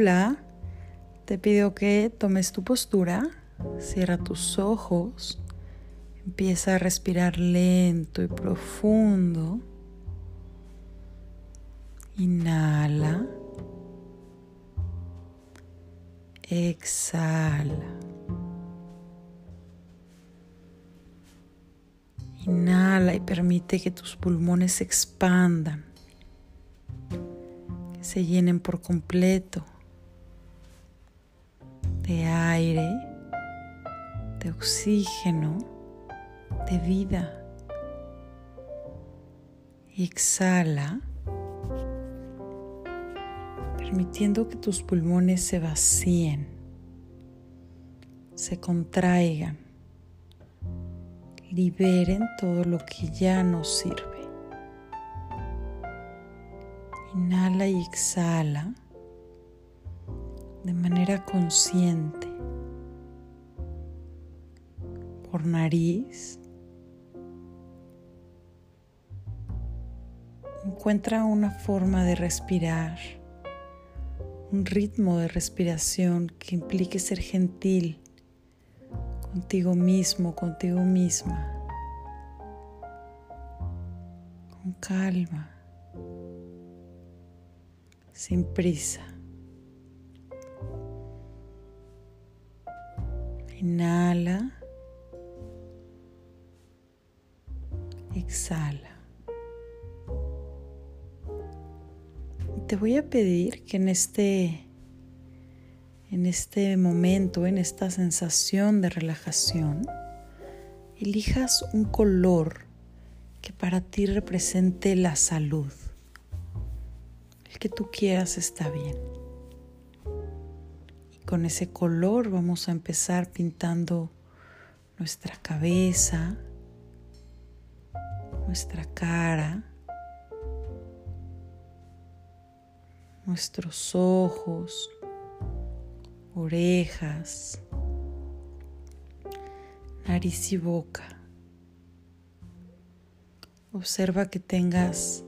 Hola, te pido que tomes tu postura, cierra tus ojos, empieza a respirar lento y profundo. Inhala. Exhala. Inhala y permite que tus pulmones se expandan, que se llenen por completo de aire, de oxígeno, de vida. Exhala, permitiendo que tus pulmones se vacíen, se contraigan liberen todo lo que ya no sirve. Inhala y exhala de manera consciente por nariz. Encuentra una forma de respirar, un ritmo de respiración que implique ser gentil contigo mismo, contigo misma, con calma, sin prisa. Inhala, exhala. Te voy a pedir que en este en este momento, en esta sensación de relajación, elijas un color que para ti represente la salud. El que tú quieras está bien. Con ese color vamos a empezar pintando nuestra cabeza, nuestra cara, nuestros ojos, orejas, nariz y boca. Observa que tengas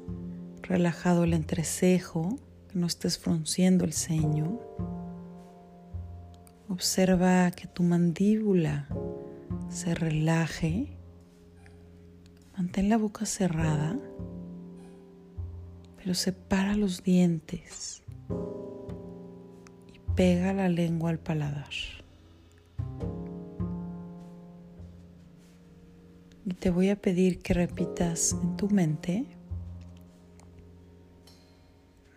relajado el entrecejo, que no estés frunciendo el ceño. Observa que tu mandíbula se relaje. Mantén la boca cerrada, pero separa los dientes pega la lengua al paladar. Y te voy a pedir que repitas en tu mente,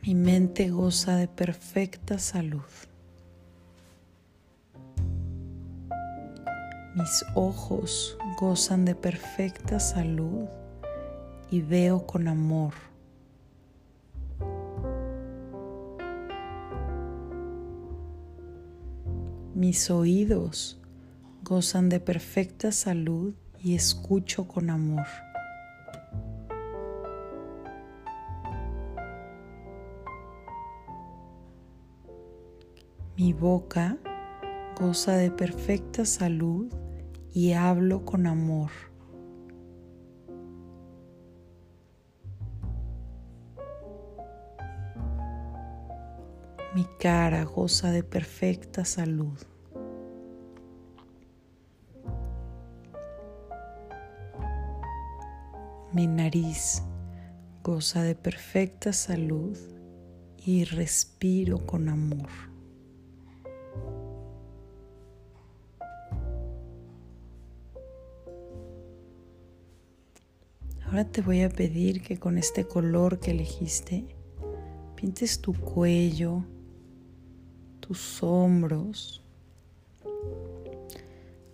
mi mente goza de perfecta salud. Mis ojos gozan de perfecta salud y veo con amor. Mis oídos gozan de perfecta salud y escucho con amor. Mi boca goza de perfecta salud y hablo con amor. Mi cara goza de perfecta salud. Mi nariz goza de perfecta salud y respiro con amor. Ahora te voy a pedir que con este color que elegiste pintes tu cuello, tus hombros,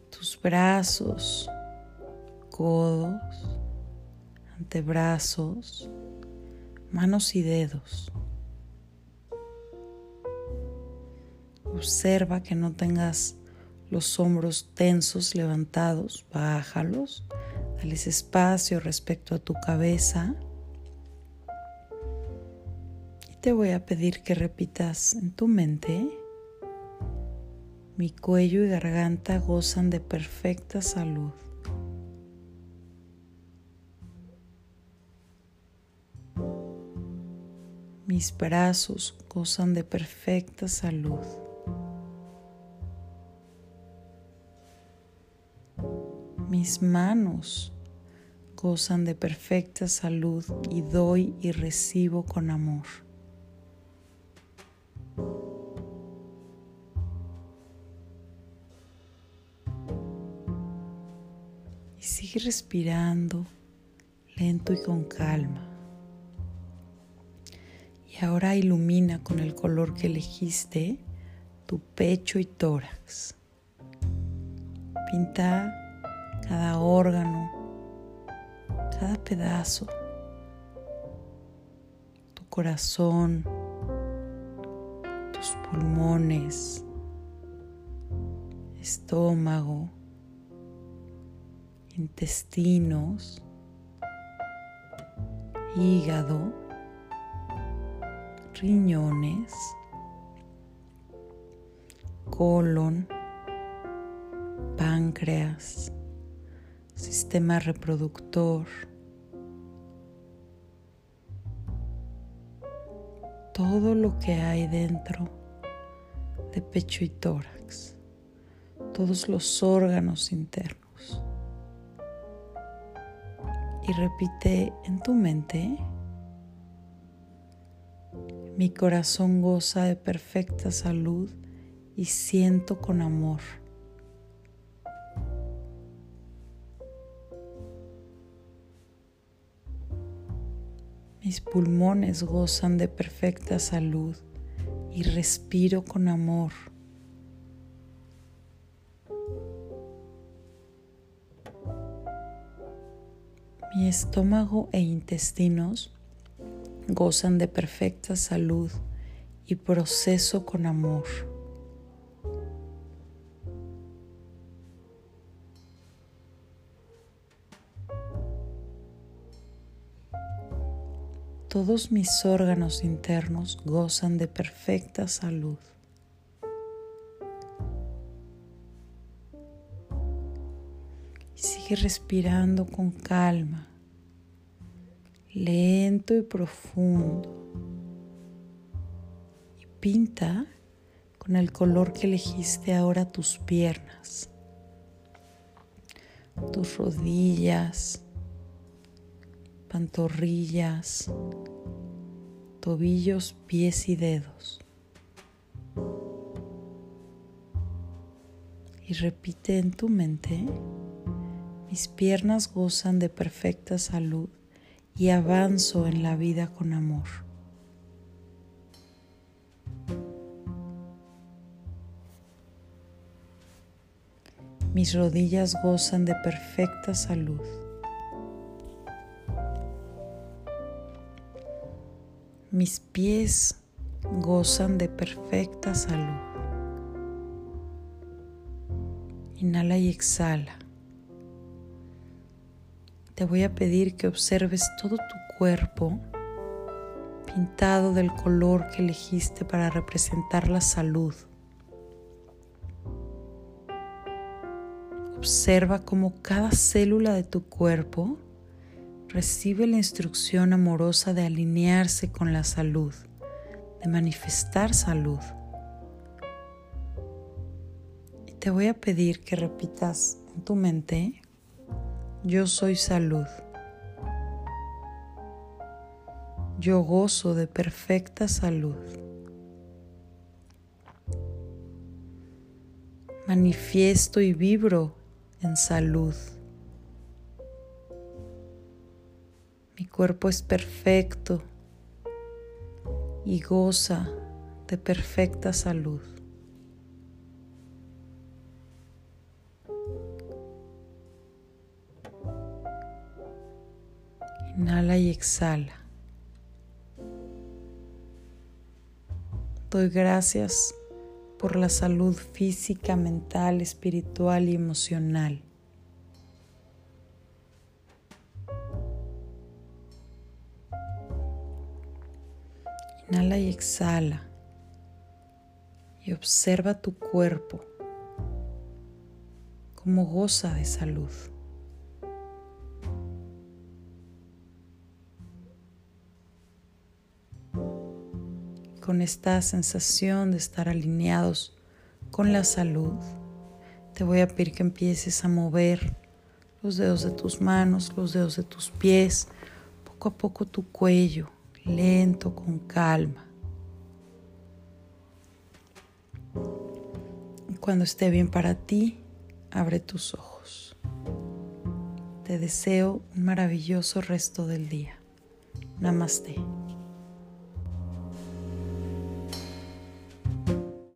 tus brazos, codos, antebrazos, manos y dedos. Observa que no tengas los hombros tensos levantados, bájalos, dales espacio respecto a tu cabeza te voy a pedir que repitas en tu mente, mi cuello y garganta gozan de perfecta salud. Mis brazos gozan de perfecta salud. Mis manos gozan de perfecta salud y doy y recibo con amor. Y sigue respirando lento y con calma. Y ahora ilumina con el color que elegiste tu pecho y tórax. Pinta cada órgano, cada pedazo, tu corazón, tus pulmones, estómago, intestinos, hígado, riñones, colon, páncreas, sistema reproductor, todo lo que hay dentro de pecho y tórax, todos los órganos internos. Y repite en tu mente, mi corazón goza de perfecta salud y siento con amor Mis pulmones gozan de perfecta salud y respiro con amor. Mi estómago e intestinos gozan de perfecta salud y proceso con amor. Todos mis órganos internos gozan de perfecta salud. Y sigue respirando con calma, lento y profundo. Y pinta con el color que elegiste ahora tus piernas, tus rodillas, pantorrillas, tobillos, pies y dedos. Y repite en tu mente, mis piernas gozan de perfecta salud y avanzo en la vida con amor. Mis rodillas gozan de perfecta salud. Mis pies gozan de perfecta salud. Inhala y exhala. Te voy a pedir que observes todo tu cuerpo pintado del color que elegiste para representar la salud. Observa cómo cada célula de tu cuerpo recibe la instrucción amorosa de alinearse con la salud, de manifestar salud. Y te voy a pedir que repitas en tu mente, yo soy salud. Yo gozo de perfecta salud. Manifiesto y vibro en salud. Mi cuerpo es perfecto y goza de perfecta salud. Inhala y exhala. Doy gracias por la salud física, mental, espiritual y emocional. Inhala y exhala. Y observa tu cuerpo como goza de salud. con esta sensación de estar alineados con la salud, te voy a pedir que empieces a mover los dedos de tus manos, los dedos de tus pies, poco a poco tu cuello, lento, con calma. Cuando esté bien para ti, abre tus ojos. Te deseo un maravilloso resto del día. Namaste.